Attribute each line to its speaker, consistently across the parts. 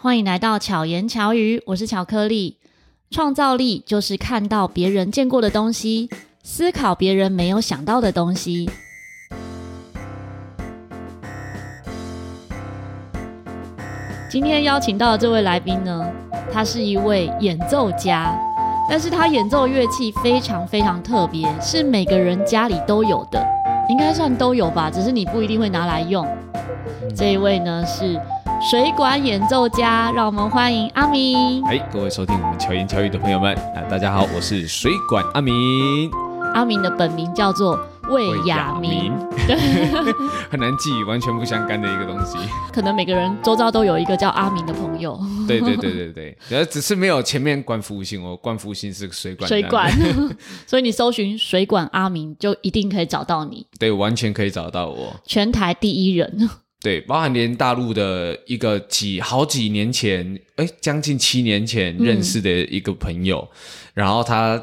Speaker 1: 欢迎来到巧言巧语，我是巧克力。创造力就是看到别人见过的东西，思考别人没有想到的东西。今天邀请到的这位来宾呢，他是一位演奏家，但是他演奏乐器非常非常特别，是每个人家里都有的，应该算都有吧，只是你不一定会拿来用。这一位呢是水管演奏家，让我们欢迎阿明。
Speaker 2: 哎，各位收听我们巧言巧语的朋友们啊，大家好，我是水管阿明。
Speaker 1: 阿明的本名叫做。魏亚明，对，
Speaker 2: 很难记，完全不相干的一个东西。
Speaker 1: 可能每个人周遭都有一个叫阿明的朋友。
Speaker 2: 对对对对对，然后只是没有前面冠夫姓哦，冠夫姓是个水管。
Speaker 1: 水管，所以你搜寻水管阿明，就一定可以找到你。
Speaker 2: 对，完全可以找到我。
Speaker 1: 全台第一人。
Speaker 2: 对，包含连大陆的一个几好几年前，哎，将近七年前认识的一个朋友，嗯、然后他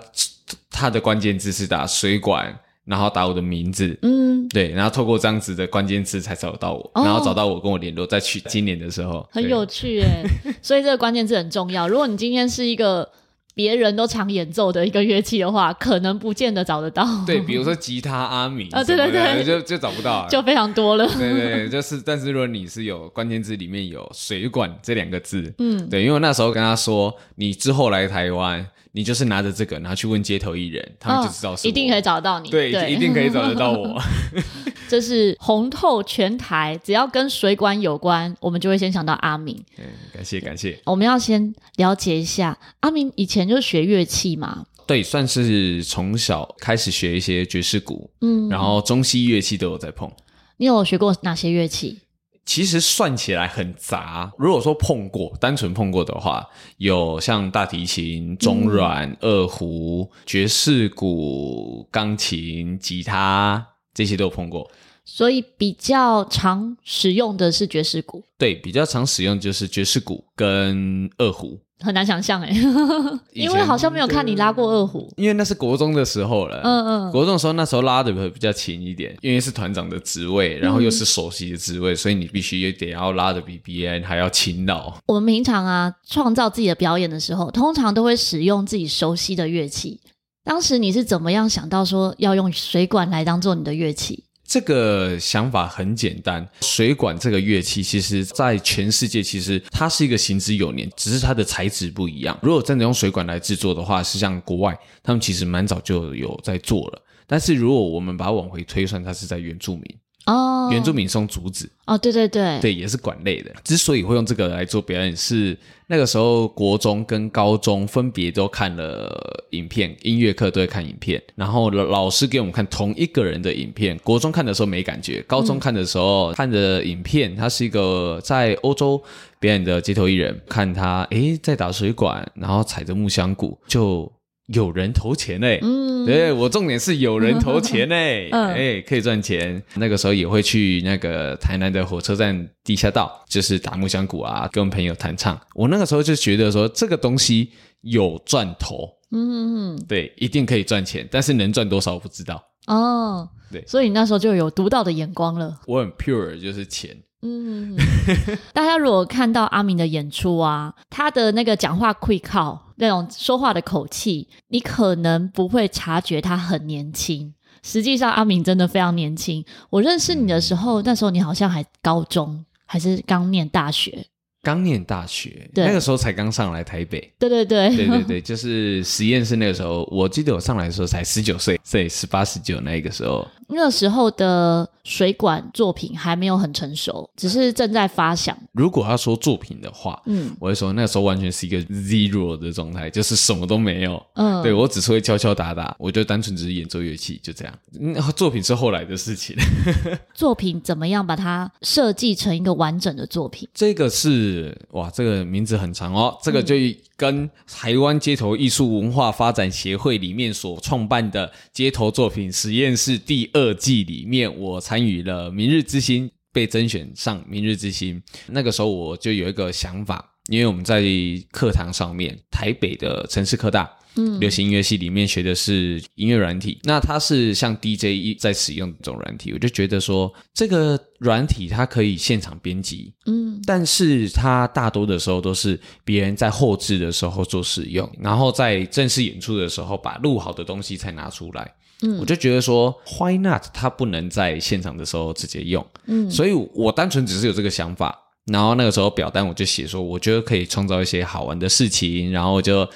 Speaker 2: 他的关键字是打水管。然后打我的名字，嗯，对，然后透过这样子的关键词才找到我，哦、然后找到我跟我联络，在去今年的时候，
Speaker 1: 很有趣哎，所以这个关键字很重要。如果你今天是一个别人都常演奏的一个乐器的话，可能不见得找得到。
Speaker 2: 对，比如说吉他阿米
Speaker 1: 啊，对对对，
Speaker 2: 就就找不到、啊，
Speaker 1: 就非常多了。
Speaker 2: 对对，就是，但是如果你是有关键字里面有水管这两个字，嗯，对，因为那时候跟他说，你之后来台湾。你就是拿着这个，然后去问街头艺人，他们就知道是、哦、
Speaker 1: 一定可以找到你。
Speaker 2: 对，对一定可以找得到我。
Speaker 1: 这是红透全台，只要跟水管有关，我们就会先想到阿明。
Speaker 2: 嗯，感谢感谢。
Speaker 1: 我们要先了解一下，阿明以前就是学乐器嘛？
Speaker 2: 对，算是从小开始学一些爵士鼓，嗯，然后中西乐器都有在碰。
Speaker 1: 你有学过哪些乐器？
Speaker 2: 其实算起来很杂。如果说碰过，单纯碰过的话，有像大提琴、中阮、嗯、二胡、爵士鼓、钢琴、吉他这些都有碰过。
Speaker 1: 所以比较常使用的是爵士鼓。
Speaker 2: 对，比较常使用就是爵士鼓跟二胡。
Speaker 1: 很难想象哎，因为好像没有看你拉过二胡。
Speaker 2: 因为那是国中的时候了，嗯嗯，国中的时候那时候拉的会比较勤一点，因为是团长的职位，然后又是首席的职位，嗯、所以你必须也得要拉的比别人还要勤劳。
Speaker 1: 我们平常啊，创造自己的表演的时候，通常都会使用自己熟悉的乐器。当时你是怎么样想到说要用水管来当做你的乐器？
Speaker 2: 这个想法很简单，水管这个乐器，其实在全世界其实它是一个行之有年，只是它的材质不一样。如果真的用水管来制作的话，是像国外，他们其实蛮早就有在做了。但是如果我们把它往回推算，它是在原住民。哦，原住民送竹子
Speaker 1: 哦，对对对，
Speaker 2: 对，也是管类的。之所以会用这个来做表演，是那个时候国中跟高中分别都看了影片，音乐课都会看影片，然后老师给我们看同一个人的影片。国中看的时候没感觉，高中看的时候、嗯、看的影片，他是一个在欧洲表演的街头艺人，看他诶在打水管，然后踩着木箱鼓就。有人投钱嘞，嗯，对，我重点是有人投钱嘞，哎、嗯，可以赚钱。那个时候也会去那个台南的火车站地下道，就是打木箱鼓啊，跟朋友弹唱。我那个时候就觉得说，这个东西有赚头，嗯，对，一定可以赚钱，但是能赚多少我不知道。
Speaker 1: 哦，对，所以你那时候就有独到的眼光了。
Speaker 2: 我很 pure，就是钱。嗯，
Speaker 1: 大家如果看到阿明的演出啊，他的那个讲话气口，那种说话的口气，你可能不会察觉他很年轻。实际上，阿明真的非常年轻。我认识你的时候，那时候你好像还高中，还是刚念大学。
Speaker 2: 刚念大学，
Speaker 1: 对
Speaker 2: 那个时候才刚上来台北。
Speaker 1: 对对对，
Speaker 2: 对对对，就是实验室那个时候，我记得我上来的时候才十九岁，对，十八十九那个时候。
Speaker 1: 那个时候的水管作品还没有很成熟，只是正在发想。
Speaker 2: 如果要说作品的话，嗯，我会说那个时候完全是一个 zero 的状态，就是什么都没有。嗯，对，我只是会敲敲打打，我就单纯只是演奏乐器，就这样。嗯，作品是后来的事情。
Speaker 1: 作品怎么样把它设计成一个完整的作品？
Speaker 2: 这个是哇，这个名字很长哦，这个就。跟台湾街头艺术文化发展协会里面所创办的街头作品实验室第二季里面，我参与了《明日之星》，被甄选上《明日之星》。那个时候我就有一个想法，因为我们在课堂上面，台北的城市科大嗯，流行音乐系里面学的是音乐软体，那它是像 DJ 在使用这种软体，我就觉得说这个软体它可以现场编辑，嗯，但是它大多的时候都是别人在后置的时候做使用，然后在正式演出的时候把录好的东西才拿出来，嗯，我就觉得说 Why not？它不能在现场的时候直接用，嗯，所以我单纯只是有这个想法，然后那个时候表单我就写说，我觉得可以创造一些好玩的事情，然后我就。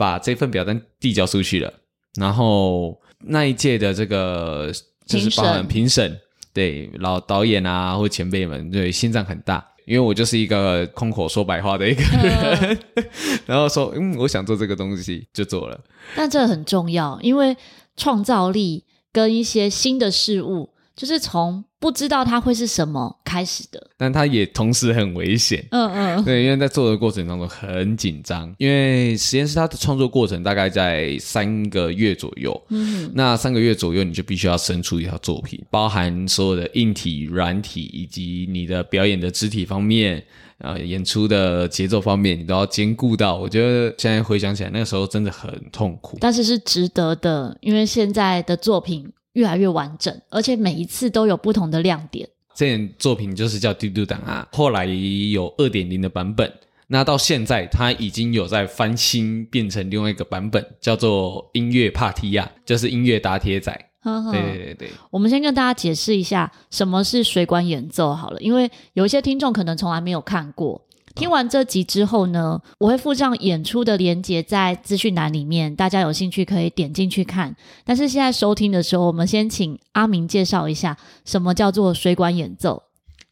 Speaker 2: 把这份表单递交出去了，然后那一届的这个就是包含评审，对老导演啊或前辈们，对心脏很大，因为我就是一个空口说白话的一个人，嗯、然后说嗯，我想做这个东西就做了。
Speaker 1: 但这很重要，因为创造力跟一些新的事物，就是从。不知道它会是什么开始的，
Speaker 2: 但它也同时很危险。嗯嗯，对，因为在做的过程当中很紧张，因为实验室它的创作过程大概在三个月左右。嗯，那三个月左右你就必须要生出一套作品，包含所有的硬体、软体以及你的表演的肢体方面，啊，演出的节奏方面，你都要兼顾到。我觉得现在回想起来，那个时候真的很痛苦，
Speaker 1: 但是是值得的，因为现在的作品。越来越完整，而且每一次都有不同的亮点。
Speaker 2: 这件作品就是叫《嘟嘟档案》，后来有二点零的版本，那到现在它已经有在翻新，变成另外一个版本，叫做《音乐帕提亚》，就是音乐打铁仔。呵呵对对对对，
Speaker 1: 我们先跟大家解释一下什么是水管演奏好了，因为有一些听众可能从来没有看过。听完这集之后呢，我会附上演出的连接在资讯栏里面，大家有兴趣可以点进去看。但是现在收听的时候，我们先请阿明介绍一下什么叫做水管演奏。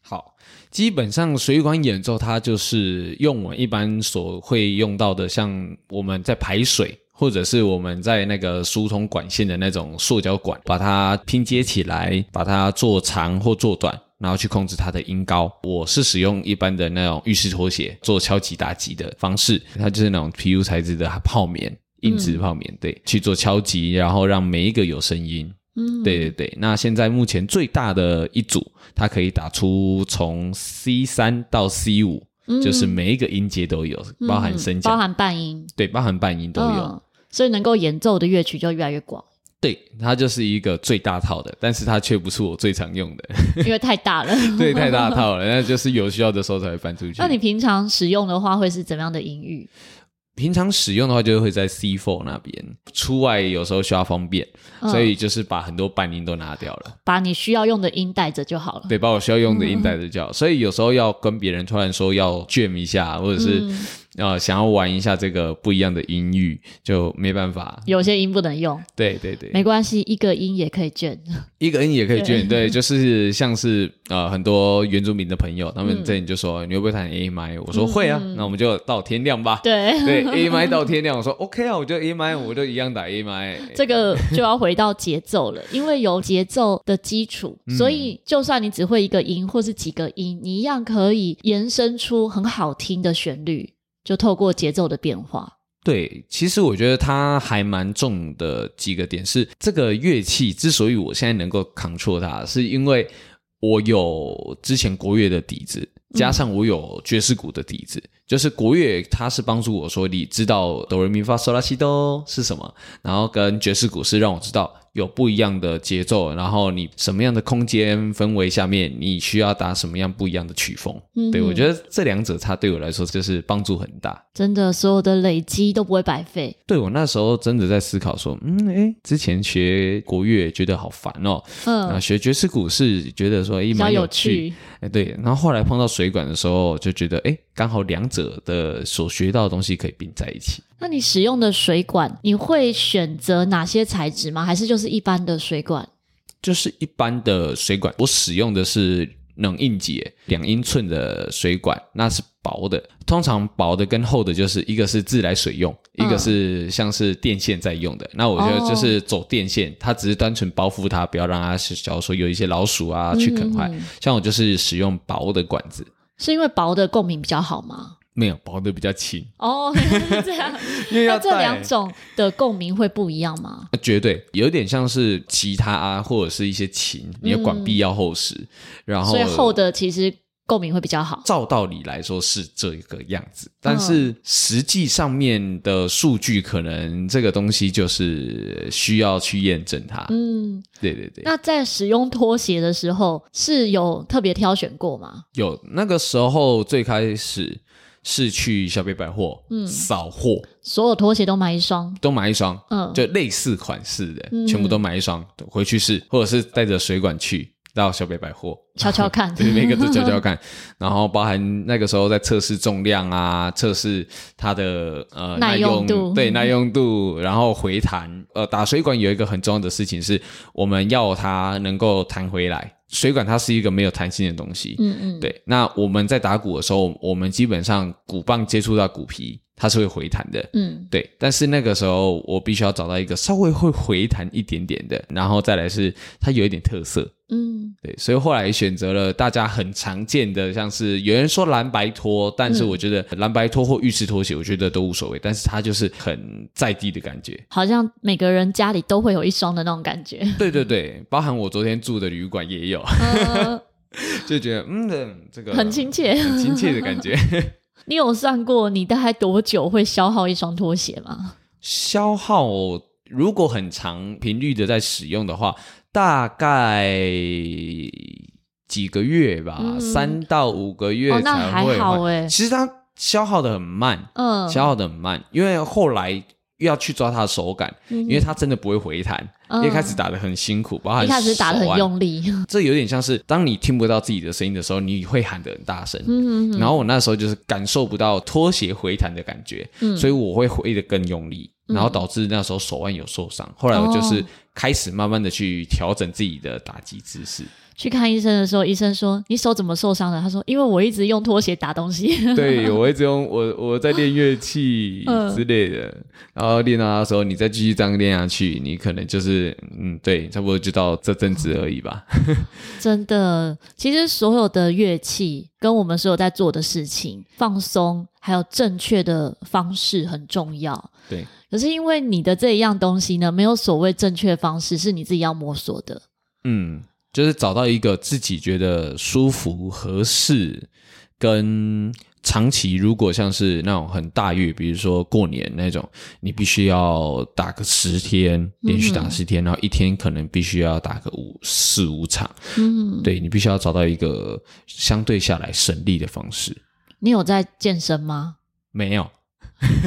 Speaker 2: 好，基本上水管演奏它就是用我们一般所会用到的，像我们在排水，或者是我们在那个疏通管线的那种塑胶管，把它拼接起来，把它做长或做短。然后去控制它的音高，我是使用一般的那种浴室拖鞋做敲击打击的方式，它就是那种 PU 材质的泡棉，硬质泡棉，对，去做敲击，然后让每一个有声音。嗯，对对对。那现在目前最大的一组，它可以打出从 C 三到 C 五，嗯，就是每一个音阶都有，包含升降，
Speaker 1: 包含半音，
Speaker 2: 对，包含半音都有，嗯，
Speaker 1: 所以能够演奏的乐曲就越来越广。
Speaker 2: 对，它就是一个最大套的，但是它却不是我最常用的，
Speaker 1: 因为太大了。
Speaker 2: 对，太大套了，那就是有需要的时候才会翻出去。
Speaker 1: 那你平常使用的话，会是怎么样的音域？
Speaker 2: 平常使用的话，就会在 C4 那边。出外有时候需要方便，嗯，所以就是把很多半音都拿掉了，
Speaker 1: 把你需要用的音带着就好了。
Speaker 2: 对，把我需要用的音带着就好。嗯，所以有时候要跟别人突然说要 jam 一下，或者是。嗯呃，想要玩一下这个不一样的音域，就没办法。
Speaker 1: 有些音不能用。
Speaker 2: 对对对，
Speaker 1: 没关系，一个音也可以卷。
Speaker 2: 一个音也可以卷，对，就是像是呃很多原住民的朋友，他们这里就说、嗯、你会不会弹 A M？我说会啊、嗯，那我们就到天亮吧。对对，A M 到天亮，我说 OK 啊，我就 A M，我就一样打 A M。
Speaker 1: 这个就要回到节奏了，因为有节奏的基础，所以就算你只会一个音或是几个音，你一样可以延伸出很好听的旋律。就透过节奏的变化，
Speaker 2: 对，其实我觉得它还蛮重的几个点是，这个乐器之所以我现在能够 control 它，是因为我有之前国乐的底子，加上我有爵士鼓的底子。嗯就是国乐，它是帮助我说，你知道哆来咪发嗦拉西哆是什么，然后跟爵士鼓是让我知道有不一样的节奏，然后你什么样的空间氛围下面，你需要打什么样不一样的曲风。嗯，对，我觉得这两者它对我来说就是帮助很大。
Speaker 1: 真的，所有的累积都不会白费。
Speaker 2: 对，我那时候真的在思考说，嗯，哎，之前学国乐觉得好烦哦，嗯，啊，学爵士鼓是觉得说，诶，蛮有趣，哎，对，然后后来碰到水管的时候，就觉得，哎，刚好两者。的所学到的东西可以并在一起。
Speaker 1: 那你使用的水管，你会选择哪些材质吗？还是就是一般的水管？
Speaker 2: 就是一般的水管。我使用的是冷硬结两英寸的水管，那是薄的。通常薄的跟厚的，就是一个是自来水用，嗯，一个是像是电线在用的。那我觉得就是走电线，哦，它只是单纯包覆它，不要让它，假如说有一些老鼠啊去啃坏，嗯。像我就是使用薄的管子，
Speaker 1: 是因为薄的共鸣比较好吗？
Speaker 2: 没有，薄的比较轻
Speaker 1: 哦，是 这样。那这两种的共鸣会不一样吗？
Speaker 2: 绝对，有点像是吉他啊，或者是一些琴，你的管壁要厚实，嗯，然后
Speaker 1: 所以厚的其实共鸣会比较好。
Speaker 2: 照道理来说是这个样子，但是实际上面的数据可能这个东西就是需要去验证它。嗯，对对对。
Speaker 1: 那在使用拖鞋的时候是有特别挑选过吗？
Speaker 2: 有，那个时候最开始是去小北百货，嗯，扫货，
Speaker 1: 所有拖鞋都买一双，
Speaker 2: 都买一双，嗯，就类似款式的，嗯、全部都买一双。回去试，或者是带着水管去。到小北百货。
Speaker 1: 悄悄看，
Speaker 2: 对，每个都悄悄看，然后包含那个时候在测试重量啊，测试它的呃
Speaker 1: 耐用度，
Speaker 2: 对，耐用度，然后回弹。呃，打水管有一个很重要的事情是，我们要它能够弹回来。水管它是一个没有弹性的东西，嗯嗯，对。那我们在打鼓的时候，我们基本上鼓棒接触到鼓皮。它是会回弹的，嗯，对，但是那个时候我必须要找到一个稍微会回弹一点点的，然后再来是它有一点特色，嗯，对，所以后来选择了大家很常见的，像是有人说蓝白拖，但是我觉得蓝白拖或浴室拖鞋，我觉得都无所谓，但是它就是很在地的感觉，
Speaker 1: 好像每个人家里都会有一双的那种感觉，
Speaker 2: 对对对，包含我昨天住的旅馆也有，呃、就觉得嗯，这个
Speaker 1: 很亲切，
Speaker 2: 很亲切的感觉。
Speaker 1: 你有算过你大概多久会消耗一双拖鞋吗？
Speaker 2: 消耗如果很长频率的在使用的话，大概几个月吧，嗯、三到五个月才会。哦、那还好哎。其实它消耗的很慢，嗯，消耗的很慢，因为后来。又要去抓他的手感，嗯、因为他真的不会回弹。嗯、一开始打的很辛苦，包含
Speaker 1: 一开始打的很用力。
Speaker 2: 这有点像是当你听不到自己的声音的时候，你会喊得很大声。然后我那时候就是感受不到拖鞋回弹的感觉，嗯、所以我会挥得更用力，然后导致那时候手腕有受伤。后来我就是开始慢慢的去调整自己的打击姿势。
Speaker 1: 去看医生的时候，医生说：“你手怎么受伤的？”他说：“因为我一直用拖鞋打东西。”
Speaker 2: 对，我一直用我我在练乐器之类的，嗯、然后练到的时候，你再继续这样练下去，你可能就是嗯，对，差不多就到这阵子而已吧。
Speaker 1: 真的，其实所有的乐器跟我们所有在做的事情，放松还有正确的方式很重要。
Speaker 2: 对，
Speaker 1: 可是因为你的这一样东西呢，没有所谓正确方式，是你自己要摸索的。
Speaker 2: 嗯。就是找到一个自己觉得舒服、合适，跟长期如果像是那种很大乐，比如说过年那种，你必须要打个十天，连续打十天，嗯、然后一天可能必须要打个五四五场，嗯，对，你必须要找到一个相对下来省力的方式。
Speaker 1: 你有在健身吗？
Speaker 2: 没有，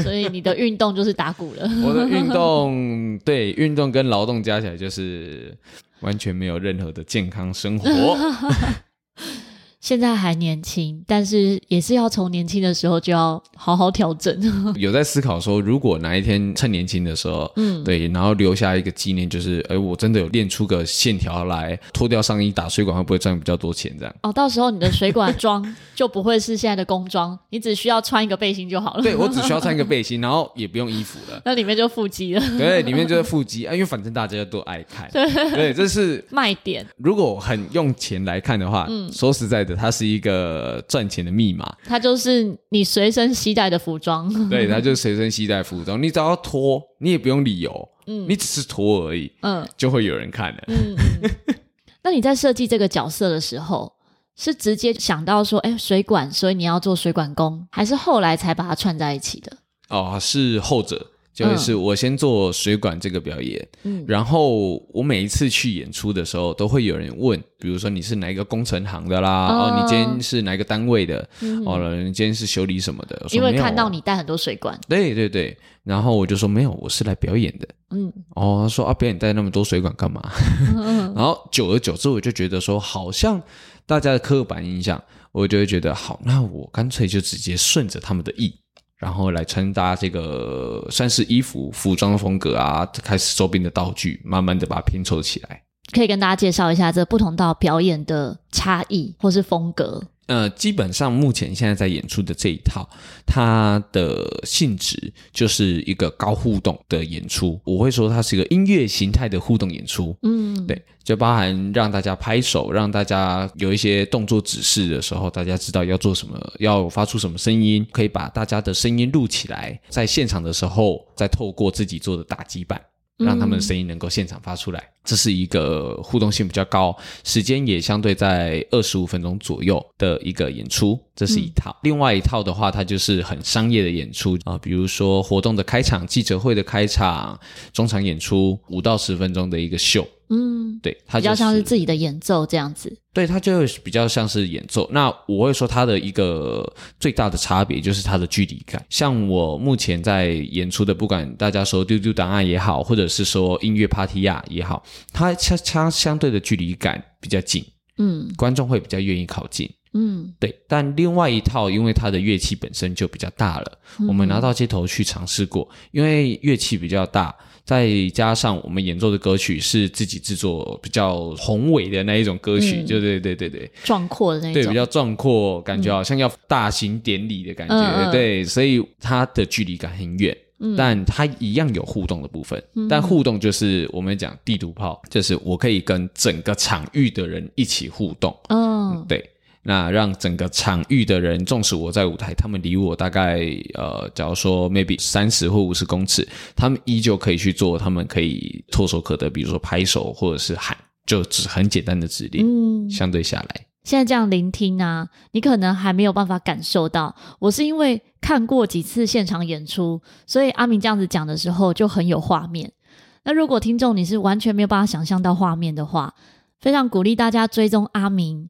Speaker 1: 所以你的运动就是打鼓了。
Speaker 2: 我的运动，对，运动跟劳动加起来就是。完全没有任何的健康生活。
Speaker 1: 现在还年轻，但是也是要从年轻的时候就要好好调整。
Speaker 2: 有在思考说，如果哪一天趁年轻的时候，嗯，对，然后留下一个纪念，就是，哎，我真的有练出个线条来，脱掉上衣打水管会不会赚比较多钱？这样
Speaker 1: 哦，到时候你的水管装就不会是现在的工装，你只需要穿一个背心就好了。
Speaker 2: 对，我只需要穿一个背心，然后也不用衣服了，
Speaker 1: 那里面就腹肌了。
Speaker 2: 对，里面就是腹肌啊，因为反正大家都爱看。对，对，这是
Speaker 1: 卖点。
Speaker 2: 如果很用钱来看的话，嗯，说实在的。它是一个赚钱的密码，
Speaker 1: 它就是你随身携带的服装。
Speaker 2: 对，它就是随身携带服装，你只要脱，你也不用理由，嗯，你只是脱而已，嗯，就会有人看了。嗯，
Speaker 1: 那你在设计这个角色的时候，是直接想到说，哎，水管，所以你要做水管工，还是后来才把它串在一起的？
Speaker 2: 哦，是后者。就是我先做水管这个表演，嗯，然后我每一次去演出的时候，都会有人问，比如说你是哪一个工程行的啦，哦，哦，你今天是哪一个单位的，嗯、哦，你今天是修理什么的？
Speaker 1: 因为看到你带很多水管，
Speaker 2: 对对对，然后我就说没有，我是来表演的，嗯，哦，他说啊，表演带那么多水管干嘛？嗯、然后久而久之，我就觉得说，好像大家的刻板印象，我就会觉得好，那我干脆就直接顺着他们的意。然后来穿搭这个算是衣服、服装风格啊，开始周边的道具，慢慢的把它拼凑起来。
Speaker 1: 可以跟大家介绍一下这不同道表演的差异或是风格。
Speaker 2: 呃，基本上目前现在在演出的这一套，它的性质就是一个高互动的演出。我会说它是一个音乐形态的互动演出。嗯，对，就包含让大家拍手，让大家有一些动作指示的时候，大家知道要做什么，要发出什么声音，可以把大家的声音录起来，在现场的时候再透过自己做的打击板。让他们的声音能够现场发出来。嗯、这是一个互动性比较高，时间也相对在二十五分钟左右的一个演出。这是一套。嗯、另外一套的话，它就是很商业的演出啊、呃，比如说活动的开场、记者会的开场、中场演出，五到十分钟的一个秀。嗯，对，它、就是、
Speaker 1: 比较像是自己的演奏这样子。
Speaker 2: 对，它就比较像是演奏。那我会说它的一个最大的差别就是它的距离感。像我目前在演出的，不管大家说丢丢档案也好，或者是说音乐 party 呀也好，它相相相对的距离感比较近。嗯，观众会比较愿意靠近。嗯，对。但另外一套，因为它的乐器本身就比较大了，嗯、我们拿到街头去尝试过，因为乐器比较大。再加上我们演奏的歌曲是自己制作，比较宏伟的那一种歌曲，就、嗯、对对对对，
Speaker 1: 壮阔的那种，
Speaker 2: 对，比较壮阔，感觉好像要大型典礼的感觉，嗯、对，所以它的距离感很远，嗯、但它一样有互动的部分，嗯、但互动就是我们讲地图炮，就是我可以跟整个场域的人一起互动，嗯，对。那让整个场域的人，纵使我在舞台，他们离我大概呃，假如说 maybe 三十或五十公尺，他们依旧可以去做，他们可以唾手可得，比如说拍手或者是喊，就只很简单的指令。嗯，相对下来，
Speaker 1: 现在这样聆听啊，你可能还没有办法感受到。我是因为看过几次现场演出，所以阿明这样子讲的时候就很有画面。那如果听众你是完全没有办法想象到画面的话，非常鼓励大家追踪阿明。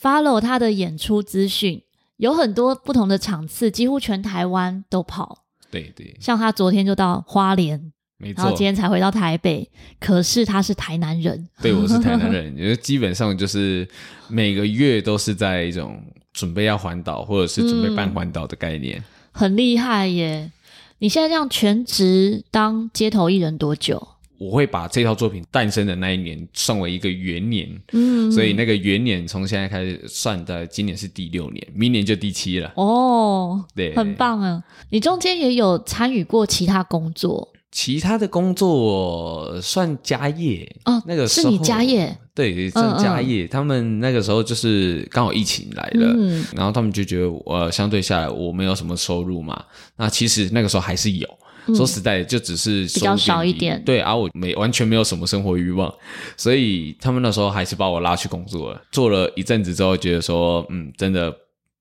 Speaker 1: Follow 他的演出资讯，有很多不同的场次，几乎全台湾都跑。
Speaker 2: 对对，
Speaker 1: 像他昨天就到花莲，
Speaker 2: 没错，
Speaker 1: 然后今天才回到台北。可是他是台南人，
Speaker 2: 对，我是台南 人，因为基本上就是每个月都是在一种准备要环岛，或者是准备办环岛的概念。
Speaker 1: 嗯，很厉害耶！你现在这样全职当街头艺人多久？
Speaker 2: 我会把这套作品诞生的那一年算为一个元年，嗯，所以那个元年从现在开始算的，今年是第六年，明年就第七了。
Speaker 1: 哦，对，很棒啊！你中间也有参与过其他工作，
Speaker 2: 其他的工作算家业
Speaker 1: 哦。那个时候是你家业，
Speaker 2: 对，算家业。嗯嗯他们那个时候就是刚好疫情来了，嗯，然后他们就觉得我相对下来我没有什么收入嘛，那其实那个时候还是有。说实在，就只是
Speaker 1: 比较少一点。
Speaker 2: 对啊，我没完全没有什么生活欲望，所以他们那时候还是把我拉去工作了。做了一阵子之后，觉得说，嗯，真的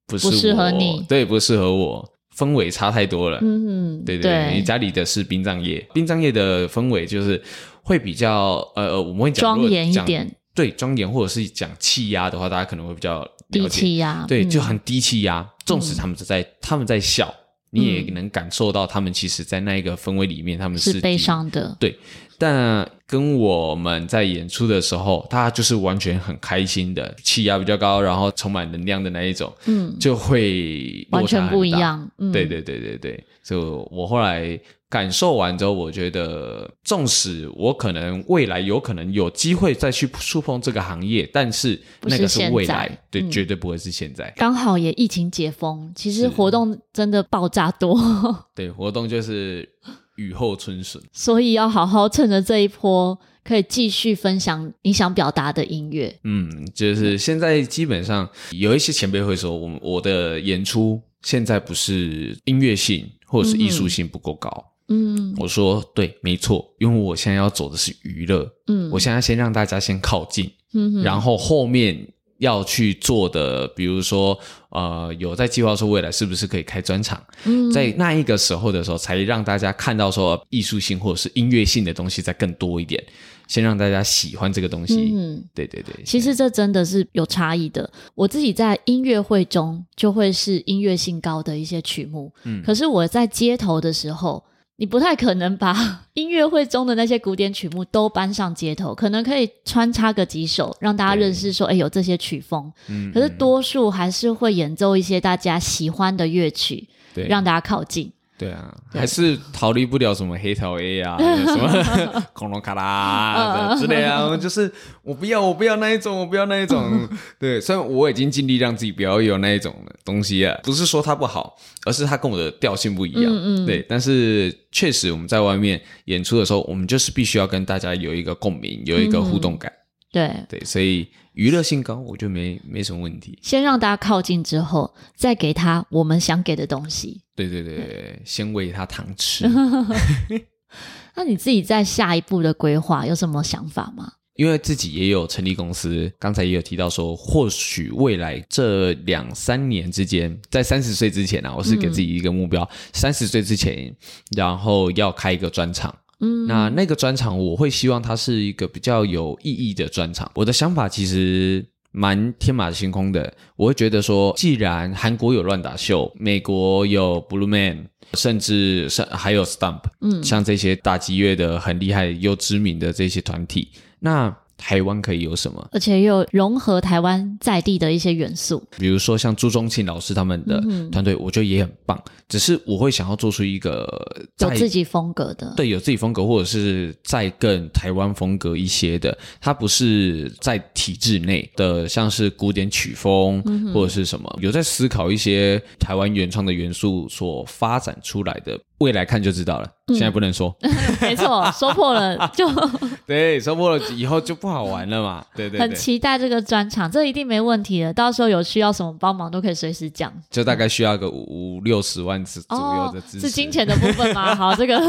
Speaker 2: 不是我，不适合你，对，不适合我，氛围差太多了。嗯，对对，对，你家里的是殡葬业，殡葬业的氛围就是会比较呃，我们会讲
Speaker 1: 庄严一点，
Speaker 2: 对，庄严或者是讲气压的话，大家可能会比较
Speaker 1: 低气压，
Speaker 2: 对，就很低气压。纵使他们在，他们在笑。你也能感受到他们其实，在那一个氛围里面，他们是，
Speaker 1: 是悲伤的。
Speaker 2: 对，但跟我们在演出的时候，他就是完全很开心的，气压比较高，然后充满能量的那一种，嗯，就会
Speaker 1: 完全不一样。嗯，
Speaker 2: 对对对对对，就我后来。感受完之后，我觉得，纵使我可能未来有可能有机会再去触碰这个行业，但是那个是未来，对，嗯、绝对不会是现在。
Speaker 1: 刚好也疫情解封，其实活动真的爆炸多。
Speaker 2: 对，活动就是雨后春笋，
Speaker 1: 所以要好好趁着这一波，可以继续分享你想表达的音乐。
Speaker 2: 嗯，就是现在基本上有一些前辈会说，我我的演出现在不是音乐性或者是艺术性不够高。嗯嗯，我说对，没错，因为我现在要走的是娱乐，嗯，我现在先让大家先靠近，嗯哼，然后后面要去做的，比如说，呃，有在计划说未来是不是可以开专场，嗯，在那一个时候的时候，才让大家看到说艺术性或者是音乐性的东西再更多一点，先让大家喜欢这个东西，嗯，对对对，
Speaker 1: 其实这真的是有差异的。我自己在音乐会中就会是音乐性高的一些曲目，嗯，可是我在街头的时候。你不太可能把 音乐会中的那些古典曲目都搬上街头，可能可以穿插个几首，让大家认识说，哎对，有这些曲风。嗯，可是多数还是会演奏一些大家喜欢的乐曲，对，让大家靠近。
Speaker 2: 对啊，对还是逃离不了什么黑桃 A 啊，什么 恐龙卡拉之类啊，就是我不要，我不要那一种，我不要那一种。对，虽然我已经尽力让自己不要有那一种的东西啊，不是说它不好，而是它跟我的调性不一样。嗯嗯。对，但是确实我们在外面演出的时候，我们就是必须要跟大家有一个共鸣，有一个互动感。嗯
Speaker 1: 对
Speaker 2: 对，所以娱乐性高，我觉得没没什么问题。
Speaker 1: 先让大家靠近之后，再给他我们想给的东西。
Speaker 2: 对对对，对先喂他糖吃。
Speaker 1: 那你自己在下一步的规划有什么想法吗？
Speaker 2: 因为自己也有成立公司，刚才也有提到说，或许未来这两三年之间，在三十岁之前啊，我是给自己一个目标，三十岁之前，然后要开一个专场。嗯，那那个专场，我会希望它是一个比较有意义的专场。我的想法其实蛮天马行空的，我会觉得说，既然韩国有乱打秀，美国有 Blue Man，甚至是还有 Stump，嗯，像这些打击乐的很厉害又知名的这些团体。那台湾可以有什么？
Speaker 1: 而且又融合台湾在地的一些元素，
Speaker 2: 比如说像朱宗庆老师他们的团队，我觉得也很棒。嗯、只是我会想要做出一个
Speaker 1: 有自己风格的，
Speaker 2: 对，有自己风格，或者是再更台湾风格一些的。它不是在体制内的，像是古典曲风、嗯、或者是什么，有在思考一些台湾原创的元素所发展出来的。未来看就知道了，现在不能说。
Speaker 1: 嗯、没错，说破了 就
Speaker 2: 对，说破了以后就不好玩了嘛。对对对，
Speaker 1: 很期待这个专场，这一定没问题的。到时候有需要什么帮忙都可以随时讲。
Speaker 2: 就大概需要个五五六十万左右的支持。
Speaker 1: 哦，是金钱的部分吗？好，这个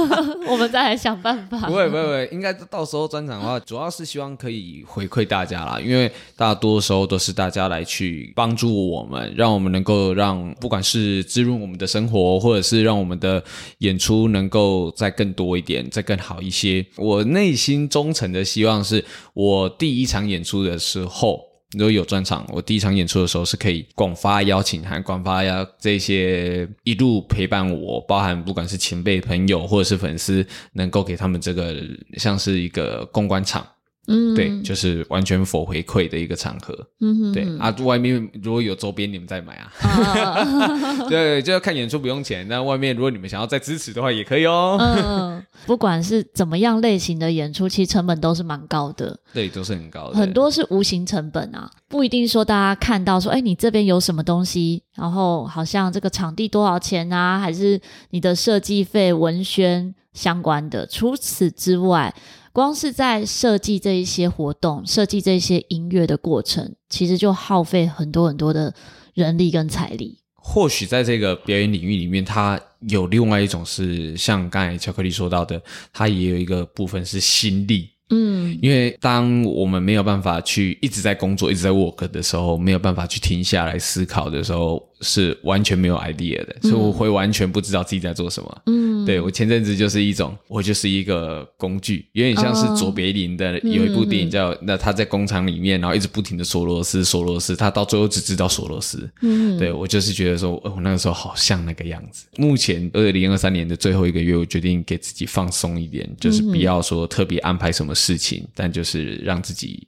Speaker 1: 我们再来想办法。
Speaker 2: 不会不会不会，应该到时候专场的话，主要是希望可以回馈大家啦，因为大多时候都是大家来去帮助我们，让我们能够让不管是滋润我们的生活，或者是让我们的。演出能够再更多一点，再更好一些。我内心忠诚的希望是，我第一场演出的时候，如果有专场，我第一场演出的时候是可以广发邀请函，广发邀这些一路陪伴我，包含不管是前辈朋友或者是粉丝，能够给他们这个像是一个公关场。嗯，对，就是完全否回馈的一个场合。嗯哼，对啊，外面如果有周边，你们再买啊。啊 对，就要看演出不用钱。那外面如果你们想要再支持的话，也可以哦。
Speaker 1: 嗯，不管是怎么样类型的演出，其实成本都是蛮高的。
Speaker 2: 对，都是很高的。
Speaker 1: 很多是无形成本啊，不一定说大家看到说，哎，你这边有什么东西，然后好像这个场地多少钱啊，还是你的设计费、文宣相关的。除此之外。光是在设计这一些活动、设计这一些音乐的过程，其实就耗费很多很多的人力跟财力。
Speaker 2: 或许在这个表演领域里面，它有另外一种是像刚才巧克力说到的，它也有一个部分是心力。嗯，因为当我们没有办法去一直在工作、一直在 work 的时候，没有办法去停下来思考的时候。是完全没有 idea 的，所以我会完全不知道自己在做什么。嗯，对，我前阵子就是一种，我就是一个工具，有点像是卓别林的有一部电影叫《那他在工厂里面，然后一直不停的锁螺丝，锁螺丝，他到最后只知道锁螺丝。嗯，对，我就是觉得说，我那个时候好像那个样子。目前二零二三年的最后一个月，我决定给自己放松一点，就是不要说特别安排什么事情，但就是让自己。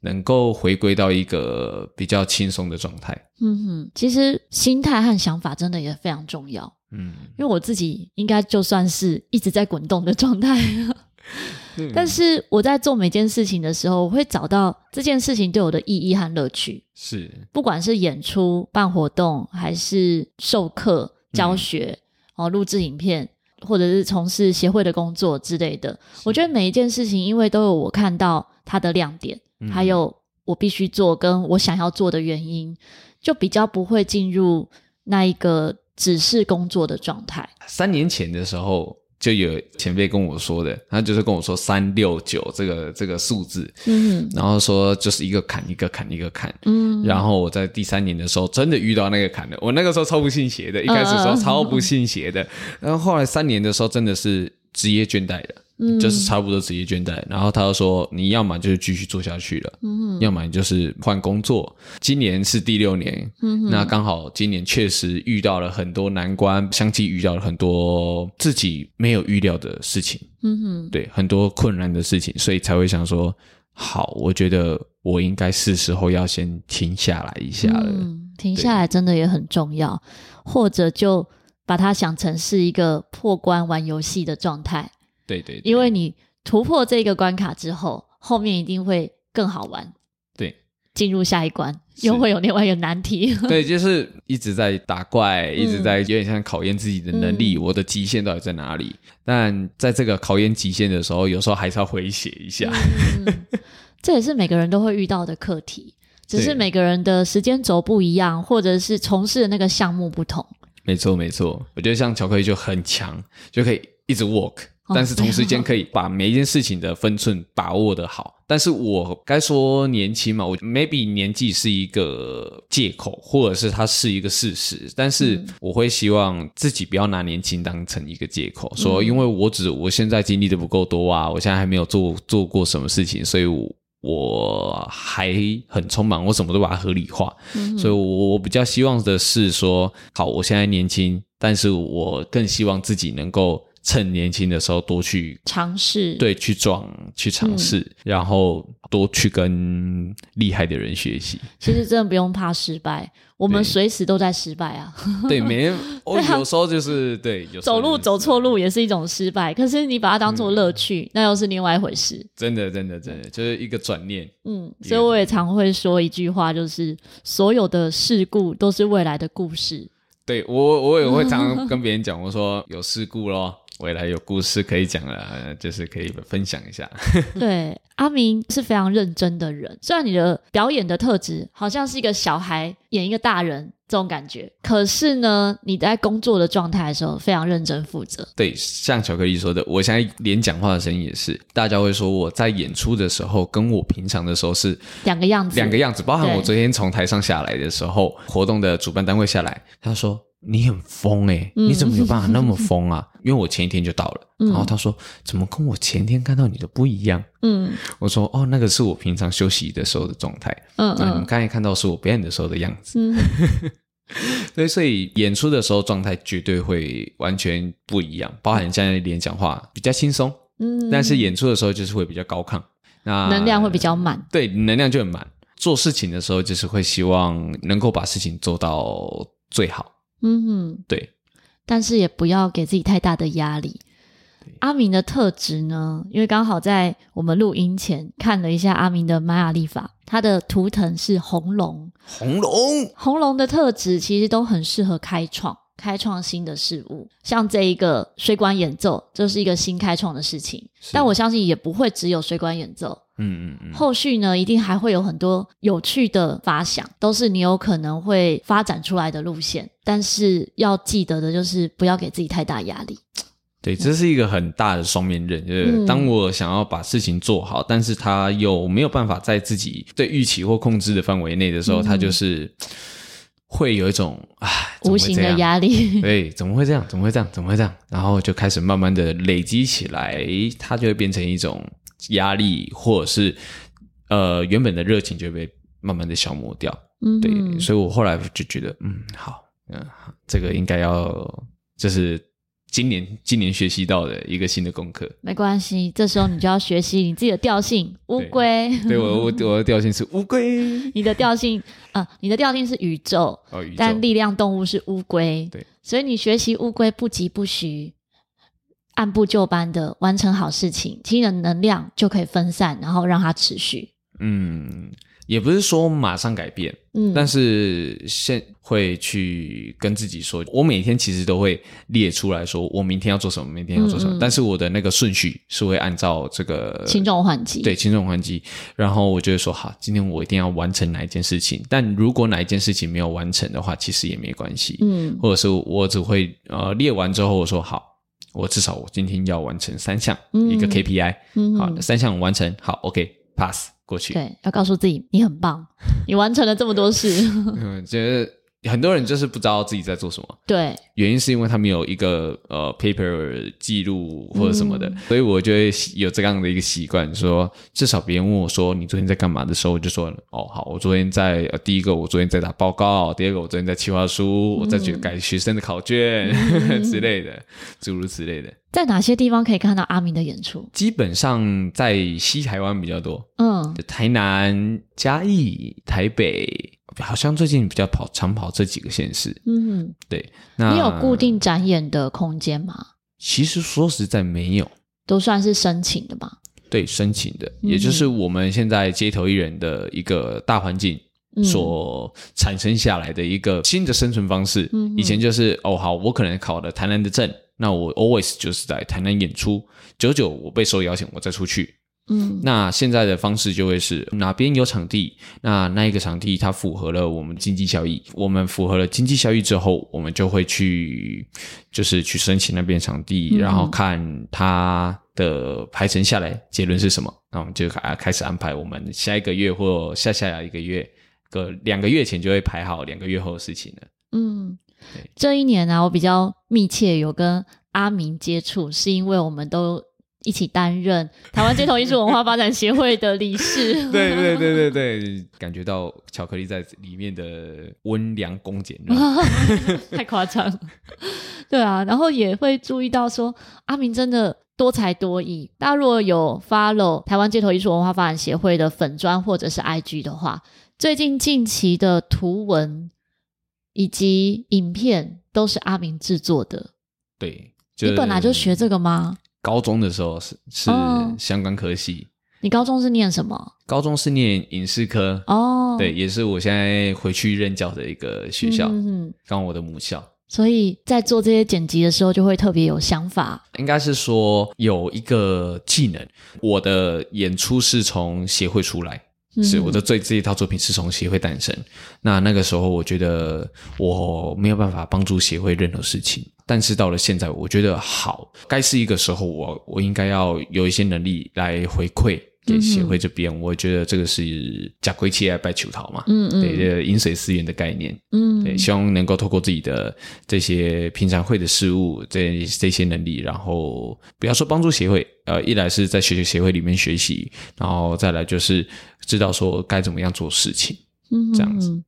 Speaker 2: 能够回归到一个比较轻松的状态。
Speaker 1: 嗯哼，其实心态和想法真的也非常重要。嗯，因为我自己应该就算是一直在滚动的状态，嗯、但是我在做每件事情的时候，我会找到这件事情对我的意义和乐趣。
Speaker 2: 是，不
Speaker 1: 管是演出、办活动，还是授课、教学，哦、嗯，录制影片，或者是从事协会的工作之类的，我觉得每一件事情，因为都有我看到它的亮点。还有我必须做跟我想要做的原因，就比较不会进入那一个只是工作的状态。
Speaker 2: 三年前的时候，就有前辈跟我说的，他就是跟我说三六九这个这个数字，嗯，然后说就是一个坎一个坎一个坎，嗯，然后我在第三年的时候真的遇到那个坎了，我那个时候超不信邪的，一开始的时候超不信邪的，然后后来三年的时候真的是职业倦怠了。就是差不多职业倦怠，然后他就说，你要么就是继续做下去了，要么你就是换工作。今年是第六年，那刚好今年确实遇到了很多难关，相继遇到了很多自己没有预料的事情，嗯哼，对，很多困难的事情，所以才会想说，好，我觉得我应该是时候要先停下来一下了。嗯，
Speaker 1: 停下来真的也很重要，或者就把它想成是一个破关玩游戏的状态。
Speaker 2: 对，对对，
Speaker 1: 因为你突破这个关卡之后，后面一定会更好玩。
Speaker 2: 对，
Speaker 1: 进入下一关又会有另外一个难题。
Speaker 2: 对，就是一直在打怪，嗯、一直在有点像考验自己的能力，嗯、我的极限到底在哪里？但在这个考验极限的时候，有时候还是要回血一下。
Speaker 1: 嗯、这也是每个人都会遇到的课题，只是每个人的时间轴不一样，或者是从事的那个项目不同。
Speaker 2: 没错，没错。我觉得像巧克力就很强，就可以。一直 work，但是同时间可以把每一件事情的分寸把握的好。但是我该说年轻嘛，我 maybe 年纪是一个借口，或者是它是一个事实。但是我会希望自己不要拿年轻当成一个借口，嗯、说因为我只我现在经历的不够多啊，我现在还没有做做过什么事情，所以我我还很匆忙，我什么都把它合理化。嗯、所以我我比较希望的是说，好，我现在年轻，但是我更希望自己能够。趁年轻的时候多去
Speaker 1: 尝试，
Speaker 2: 对，去撞，去尝试，嗯、然后多去跟厉害的人学习。
Speaker 1: 其实真的不用怕失败，我们随时都在失败啊。
Speaker 2: 对，没，我有时候就是对，有
Speaker 1: 走路走错路也是一种失败。可是你把它当做乐趣，嗯、那又是另外一回事。
Speaker 2: 真的，真的，真的，就是一个转念。
Speaker 1: 嗯，所以我也常会说一句话，就是所有的事故都是未来的故事。
Speaker 2: 对，我，我也会常常跟别人讲，我说有事故咯。未来有故事可以讲了，就是可以分享一下。
Speaker 1: 对，阿明是非常认真的人。虽然你的表演的特质好像是一个小孩演一个大人这种感觉，可是呢，你在工作的状态的时候非常认真负责。
Speaker 2: 对，像巧克力说的，我现在连讲话的声音也是，大家会说我在演出的时候跟我平常的时候是
Speaker 1: 两个样子，
Speaker 2: 两个样子。包含我昨天从台上下来的时候，活动的主办单位下来，他说。你很疯诶、欸、你怎么有办法那么疯啊？嗯、因为我前一天就到了，嗯、然后他说怎么跟我前天看到你的不一样？嗯，我说哦，那个是我平常休息的时候的状态。嗯，嗯，你们刚才看到是我表演的时候的样子。嗯，对，所以演出的时候状态绝对会完全不一样，包含现在连讲话比较轻松，嗯，但是演出的时候就是会比较高亢，那
Speaker 1: 能量会比较满，
Speaker 2: 对，能量就很满。做事情的时候就是会希望能够把事情做到最好。嗯哼，对，
Speaker 1: 但是也不要给自己太大的压力。阿明的特质呢？因为刚好在我们录音前看了一下阿明的玛雅历法，他的图腾是红龙。
Speaker 2: 红龙，
Speaker 1: 红龙的特质其实都很适合开创、开创新的事物。像这一个水管演奏，这是一个新开创的事情。但我相信也不会只有水管演奏。嗯嗯嗯，后续呢，一定还会有很多有趣的发想，都是你有可能会发展出来的路线。但是要记得的就是不要给自己太大压力。
Speaker 2: 对，这是一个很大的双面刃，就是当我想要把事情做好，嗯、但是他又没有办法在自己对预期或控制的范围内的时候，他、嗯、就是会有一种啊
Speaker 1: 无形的压力。
Speaker 2: 对，怎么会这样？怎么会这样？怎么会这样？然后就开始慢慢的累积起来，它就会变成一种。压力，或者是呃原本的热情就被慢慢的消磨掉，嗯，对，所以我后来就觉得，嗯，好，嗯，这个应该要就是今年今年学习到的一个新的功课。
Speaker 1: 没关系，这时候你就要学习你自己的调性，乌龟。
Speaker 2: 对，我我我的调性是乌龟。
Speaker 1: 你的调性啊、呃，你的调性是宇宙，哦，宇宙，但力量动物是乌龟，对，所以你学习乌龟不疾不徐。按部就班的完成好事情，其实能量就可以分散，然后让它持续。
Speaker 2: 嗯，也不是说马上改变，嗯，但是现会去跟自己说，我每天其实都会列出来说，我明天要做什么，明天要做什么。嗯嗯，但是我的那个顺序是会按照这个
Speaker 1: 轻重缓急，
Speaker 2: 对，轻重缓急。然后我就会说，好，今天我一定要完成哪一件事情。但如果哪一件事情没有完成的话，其实也没关系，嗯，或者是我只会呃列完之后我说好。我至少我今天要完成三项，嗯、一个 KPI，嗯、好，三项完成，好，OK，pass 过去。
Speaker 1: 对，要告诉自己你很棒，你完成了这么多事。
Speaker 2: 嗯，觉得。很多人就是不知道自己在做什么，
Speaker 1: 对，
Speaker 2: 原因是因为他没有一个呃 paper 记录或者什么的，嗯、所以我就会有这样的一个习惯，说至少别人问我说你昨天在干嘛？的时候，我就说哦好，我昨天在呃第一个我昨天在打报告，第二个我昨天在企划书，嗯、我在去改学生的考卷、嗯、之类的，诸如此类的。
Speaker 1: 在哪些地方可以看到阿明的演出？
Speaker 2: 基本上在西台湾比较多，嗯，台南、嘉义、台北。好像最近比较跑长跑这几个县市，嗯，对。那
Speaker 1: 你有固定展演的空间吗？
Speaker 2: 其实说实在没有，
Speaker 1: 都算是申请的吧。
Speaker 2: 对，申请的，嗯、也就是我们现在街头艺人的一个大环境所产生下来的一个新的生存方式。嗯，以前就是哦，好，我可能考了台南的证，那我 always 就是在台南演出，久久我被受邀请，我再出去。
Speaker 1: 嗯，
Speaker 2: 那现在的方式就会是哪边有场地，那那一个场地它符合了我们经济效益，我们符合了经济效益之后，我们就会去就是去申请那边场地，然后看它的排程下来结论是什么，那我们就开开始安排我们下一个月或下下一个月，个两个月前就会排好两个月后的事情了。
Speaker 1: 嗯，这一年呢、啊，我比较密切有跟阿明接触，是因为我们都。一起担任台湾街头艺术文化发展协会的理事，
Speaker 2: 对对对对对，感觉到巧克力在里面的温良恭俭，
Speaker 1: 太夸张，对啊，然后也会注意到说阿明真的多才多艺。大家如果有 follow 台湾街头艺术文化发展协会的粉砖或者是 IG 的话，最近近期的图文以及影片都是阿明制作的。
Speaker 2: 对，
Speaker 1: 你本来就学这个吗？
Speaker 2: 高中的时候是是相关科系。哦，
Speaker 1: 你高中是念什么？
Speaker 2: 高中是念影视科哦，对，也是我现在回去任教的一个学校，嗯，刚我的母校。
Speaker 1: 所以在做这些剪辑的时候，就会特别有想法。
Speaker 2: 应该是说有一个技能，我的演出是从协会出来。是我的最这一套作品是从协会诞生。那那个时候，我觉得我没有办法帮助协会任何事情。但是到了现在，我觉得好，该是一个时候我，我我应该要有一些能力来回馈。给协会这边，嗯、我觉得这个是假归期来拜求桃嘛，嗯嗯，对，这个饮水思源的概念，嗯，对，希望能够透过自己的这些平常会的事物，这这些能力，然后不要说帮助协会，呃，一来是在学习协会里面学习，然后再来就是知道说该怎么样做事情，嗯，这样子。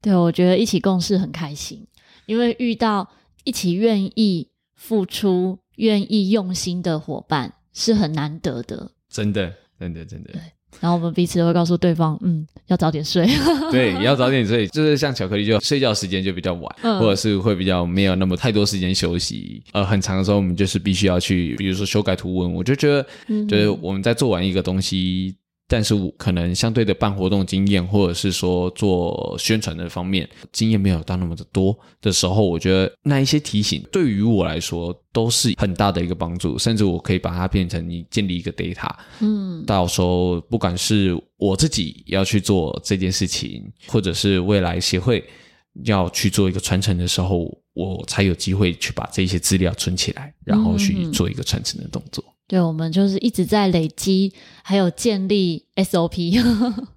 Speaker 1: 对，我觉得一起共事很开心，因为遇到一起愿意付出、愿意用心的伙伴是很难得的，
Speaker 2: 真的。真的真的，对。
Speaker 1: 然后我们彼此都会告诉对方，嗯，要早点睡。
Speaker 2: 对，要早点睡。就是像巧克力，就睡觉时间就比较晚，嗯、或者是会比较没有那么太多时间休息。呃，很长的时候，我们就是必须要去，比如说修改图文。我就觉得，就是我们在做完一个东西。但是我可能相对的办活动经验，或者是说做宣传的方面经验没有到那么的多的时候，我觉得那一些提醒对于我来说都是很大的一个帮助，甚至我可以把它变成你建立一个 data，嗯，到时候不管是我自己要去做这件事情，或者是未来协会要去做一个传承的时候，我才有机会去把这些资料存起来，然后去做一个传承的动作。
Speaker 1: 对，我们就是一直在累积，还有建立 SOP。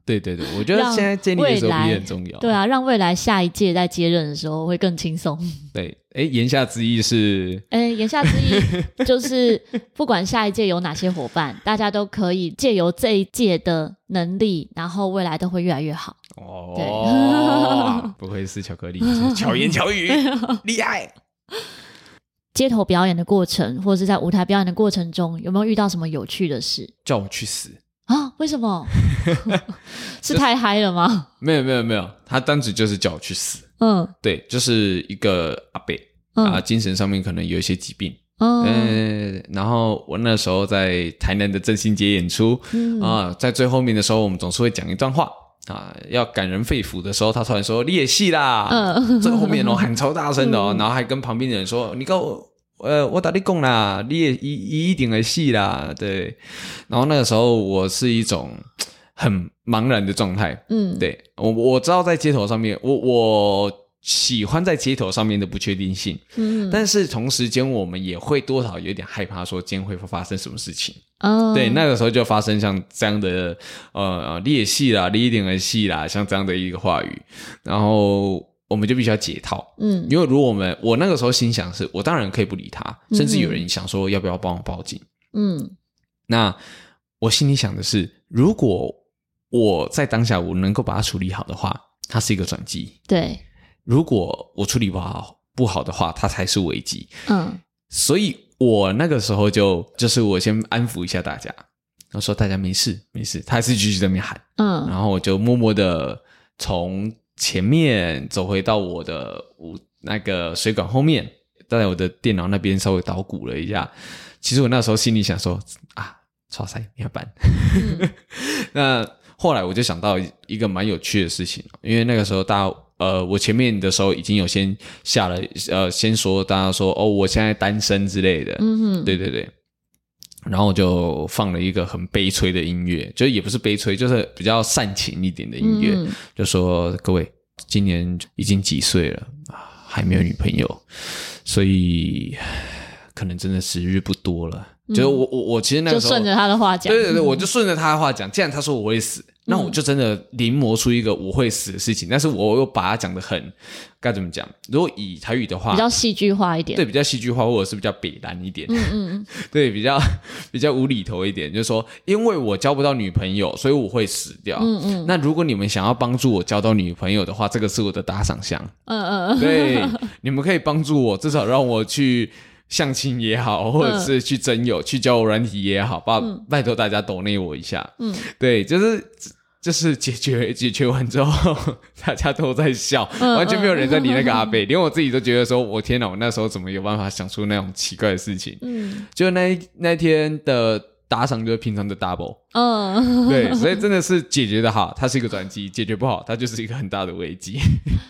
Speaker 2: 对对对，我觉得现在建立 SOP 很重要。
Speaker 1: 对啊，让未来下一届在接任的时候会更轻松。
Speaker 2: 对，哎，言下之意是，
Speaker 1: 哎，言下之意就是，不管下一届有哪些伙伴，大家都可以借由这一届的能力，然后未来都会越来越好。
Speaker 2: 哦，对 不愧是巧克力，巧言巧语，厉害。
Speaker 1: 街头表演的过程，或者是在舞台表演的过程中，有没有遇到什么有趣的事？
Speaker 2: 叫我去死
Speaker 1: 啊？为什么？是太嗨了吗？
Speaker 2: 没有没有没有，他当时就是叫我去死。嗯，对，就是一个阿伯、嗯、啊，精神上面可能有一些疾病。嗯、呃，然后我那时候在台南的正兴街演出、嗯、啊，在最后面的时候，我们总是会讲一段话啊，要感人肺腑的时候，他突然说：“你也戏啦。”嗯，这后面哦喊超大声的哦，嗯、然后还跟旁边的人说：“你跟我。”呃，我打你工啦，你也一一定的戏啦，对。然后那个时候，我是一种 很茫然的状态。嗯，对我我知道在街头上面，我我喜欢在街头上面的不确定性。嗯，但是同时间，我们也会多少有点害怕，说今天会发生什么事情。哦，对，那个时候就发生像这样的呃，裂隙啦，裂一定会死啦，像这样的一个话语，然后。我们就必须要解套，嗯，因为如果我们我那个时候心想是，我当然可以不理他，甚至有人想说要不要帮我报警，嗯，那我心里想的是，如果我在当下我能够把它处理好的话，它是一个转机，
Speaker 1: 对；
Speaker 2: 如果我处理不好不好的话，它才是危机，嗯，所以我那个时候就就是我先安抚一下大家，我说大家没事没事，他还是继续在那边喊，嗯，然后我就默默的从。前面走回到我的我那个水管后面，在我的电脑那边稍微捣鼓了一下。其实我那时候心里想说啊，超塞，你要搬。嗯、那后来我就想到一个蛮有趣的事情，因为那个时候大家呃，我前面的时候已经有先下了呃，先说大家说哦，我现在单身之类的。嗯哼，对对对。然后我就放了一个很悲催的音乐，就也不是悲催，就是比较煽情一点的音乐，嗯、就说各位今年已经几岁了啊，还没有女朋友，所以可能真的时日不多了。嗯、就是我我我其实那个时候
Speaker 1: 就顺着他的话讲，
Speaker 2: 对对对，我就顺着他的话讲。既然他说我会死。那我就真的临摹出一个我会死的事情，嗯、但是我又把它讲的很该怎么讲？如果以台语的话，
Speaker 1: 比较戏剧化一点，
Speaker 2: 对，比较戏剧化，或者是比较北南一点，
Speaker 1: 嗯嗯嗯，
Speaker 2: 对，比较比较无厘头一点，就是说，因为我交不到女朋友，所以我会死掉。嗯嗯，那如果你们想要帮助我交到女朋友的话，这个是我的打赏箱。嗯嗯嗯，对，你们可以帮助我，至少让我去。相亲也好，或者是去征友、嗯、去交友软体也好，拜拜托大家抖内我一下。嗯，对，就是就是解决 解决完之后，大家都在笑，嗯、完全没有人在理那个阿伯，嗯、连我自己都觉得说，我天哪，我那时候怎么有办法想出那种奇怪的事情？嗯，就那那天的打赏就是平常的 double。嗯，对，所以真的是解决的好，它是一个转机；解决不好，它就是一个很大的危机。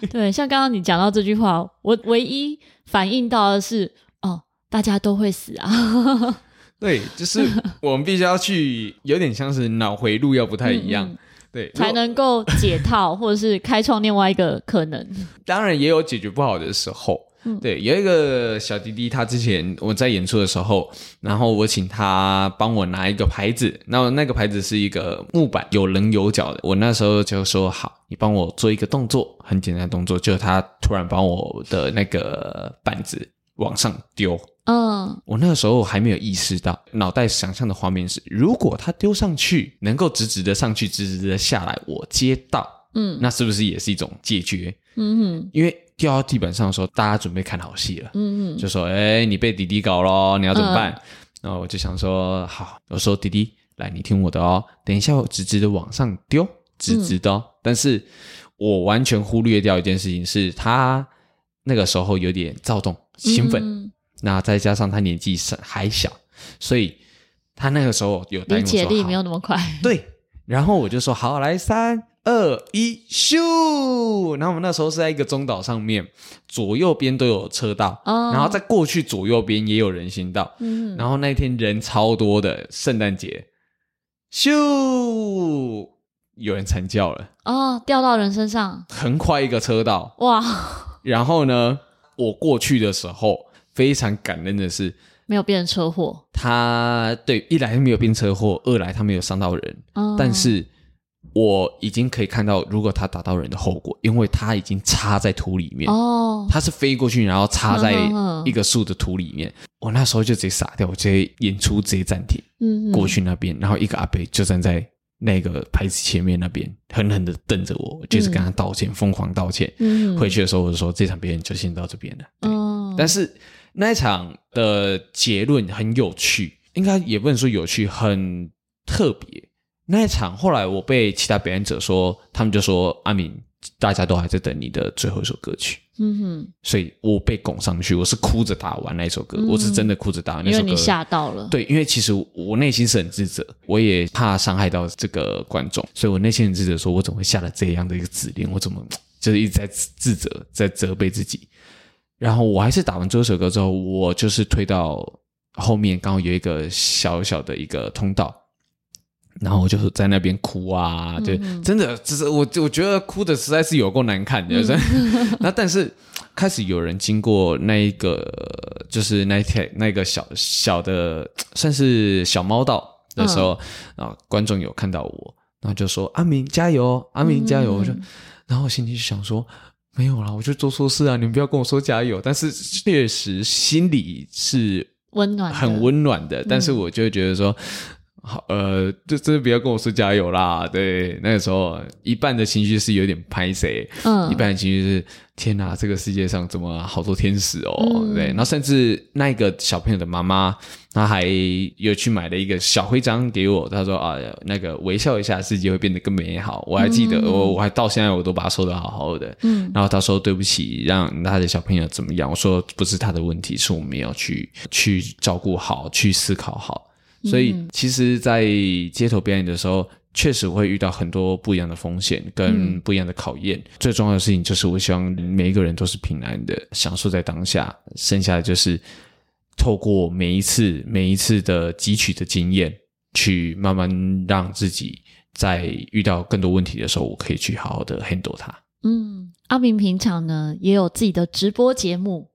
Speaker 1: 对，像刚刚你讲到这句话，我唯一反应到的是。大家都会死啊！
Speaker 2: 对，就是我们必须要去，有点像是脑回路要不太一样，嗯、对，
Speaker 1: 才能够解套或者是开创另外一个可能。
Speaker 2: 当然也有解决不好的时候，嗯、对，有一个小弟弟，他之前我在演出的时候，然后我请他帮我拿一个牌子，那那个牌子是一个木板，有棱有角的。我那时候就说好，你帮我做一个动作，很简单的动作，就是他突然把我的那个板子往上丢。嗯，我那个时候还没有意识到，脑袋想象的画面是，如果他丢上去，能够直直的上去，直直的下来，我接到，嗯，那是不是也是一种解决？嗯哼，因为掉到地板上的时候，大家准备看好戏了，嗯哼，就说，哎，你被弟弟搞咯，你要怎么办？嗯、然后我就想说，好，我说弟弟，来，你听我的哦，等一下我直直的往上丢，直直的，哦，嗯、但是我完全忽略掉一件事情，是他那个时候有点躁动、兴奋。嗯那再加上他年纪还小，所以他那个时候有理
Speaker 1: 解力没有那么快。
Speaker 2: 对，然后我就说好，来三二一，咻！然后我们那时候是在一个中岛上面，左右边都有车道，哦、然后在过去左右边也有人行道。嗯，然后那天人超多的，圣诞节，咻！有人惨叫了，
Speaker 1: 哦，掉到人身上，
Speaker 2: 横跨一个车道，哇！然后呢，我过去的时候。非常感恩的是，
Speaker 1: 没有变成车祸。
Speaker 2: 他对一来没有变车祸，二来他没有伤到人。嗯、但是我已经可以看到，如果他打到人的后果，因为他已经插在土里面。哦，他是飞过去，然后插在一个树的土里面。嗯、我那时候就直接傻掉，我直接演出直接暂停。嗯，过去那边，然后一个阿伯就站在那个牌子前面那边，狠狠的瞪着我，就是跟他道歉，疯、嗯、狂道歉。嗯，回去的时候我就说，这场表演就先到这边了。对，嗯、但是。那一场的结论很有趣，应该也不能说有趣，很特别。那一场后来我被其他表演者说，他们就说阿敏，大家都还在等你的最后一首歌曲。嗯哼，所以我被拱上去，我是哭着打完那一首歌，嗯、我是真的哭着打完那首歌。因为
Speaker 1: 你吓到了。
Speaker 2: 对，因为其实我内心是很自责，我也怕伤害到这个观众，所以我内心很自责，说我怎么会下了这样的一个指令？我怎么就是一直在自责，在责备自己。然后我还是打完这首歌之后，我就是推到后面，刚好有一个小小的一个通道，然后我就是在那边哭啊，就真的，只是我我觉得哭的实在是有够难看的。那但是开始有人经过那一个，就是那条那个小小的算是小猫道的时候，啊，观众有看到我，然后就说阿明加油，阿明加油，我就，然后我心里就想说。没有啦，我就做错事啊！你们不要跟我说加油。但是确实心里是温暖，很温暖的。但是我就会觉得说，好，呃，就真的不要跟我说加油啦。对，那个时候一半的情绪是有点拍谁，嗯，一半的情绪是。天哪，这个世界上怎么好多天使哦？嗯、对，然后甚至那个小朋友的妈妈，她还有去买了一个小徽章给我。她说啊，那个微笑一下，世界会变得更美好。我还记得，嗯、我我还到现在我都把它收的好好的。嗯，然后她说对不起，让他的小朋友怎么样？我说不是他的问题，是我们要去去照顾好，去思考好。所以，其实，在街头表演的时候。确实会遇到很多不一样的风险跟不一样的考验。嗯、最重要的事情就是，我希望每一个人都是平安的，享受在当下。剩下的就是透过每一次每一次的汲取的经验，去慢慢让自己在遇到更多问题的时候，我可以去好好的 handle 它。
Speaker 1: 嗯，阿明平常呢也有自己的直播节目，
Speaker 2: 对，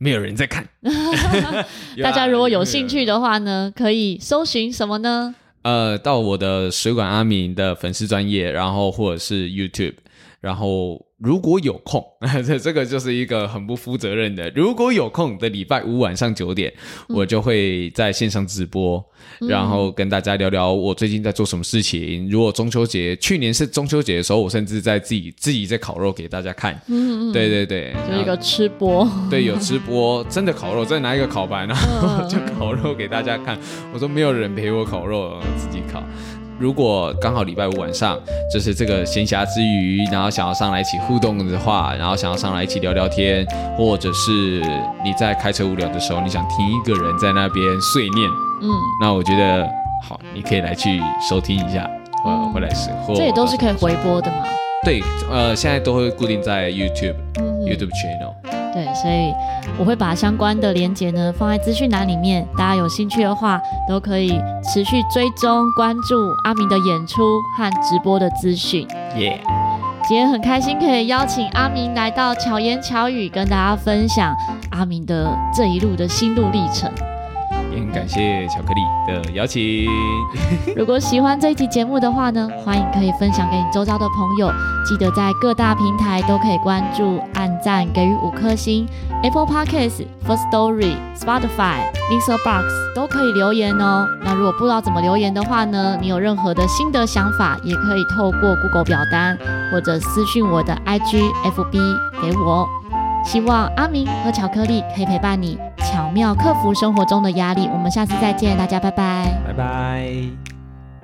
Speaker 2: 没有人在看。
Speaker 1: 大家如果有兴趣的话呢，可以搜寻什么呢？
Speaker 2: 呃，到我的水管阿明的粉丝专业，然后或者是 YouTube，然后。如果有空，这这个就是一个很不负责任的。如果有空的礼拜五晚上九点，嗯、我就会在线上直播，嗯、然后跟大家聊聊我最近在做什么事情。如果中秋节，去年是中秋节的时候，我甚至在自己自己在烤肉给大家看。嗯嗯，对对对，
Speaker 1: 就一个吃播。
Speaker 2: 对，有吃播，真的烤肉，再拿一个烤盘，然后 就烤肉给大家看。我说没有人陪我烤肉，自己烤。如果刚好礼拜五晚上就是这个闲暇之余，然后想要上来一起互动的话，然后想要上来一起聊聊天，或者是你在开车无聊的时候，你想听一个人在那边碎念，嗯，那我觉得好，你可以来去收听一下，呃，回来时候
Speaker 1: 这也都是可以回播的嘛？
Speaker 2: 对，呃，现在都会固定在 YouTube，嗯，YouTube channel。
Speaker 1: 对，所以我会把相关的连接呢放在资讯栏里面，大家有兴趣的话都可以持续追踪关注阿明的演出和直播的资讯。
Speaker 2: 耶.
Speaker 1: 今天很开心可以邀请阿明来到巧言巧语，跟大家分享阿明的这一路的心路历程。
Speaker 2: 感谢巧克力的邀请。
Speaker 1: 如果喜欢这一集节目的话呢，欢迎可以分享给你周遭的朋友。记得在各大平台都可以关注、按赞、给予五颗星。Apple Podcasts、Firstory、Spotify、Mixer Box 都可以留言哦。那如果不知道怎么留言的话呢，你有任何的心得想法，也可以透过 Google 表单或者私讯我的 IG、FB 给我。希望阿明和巧克力可以陪伴你，巧妙克服生活中的压力。我们下次再见，大家拜拜，
Speaker 2: 拜拜。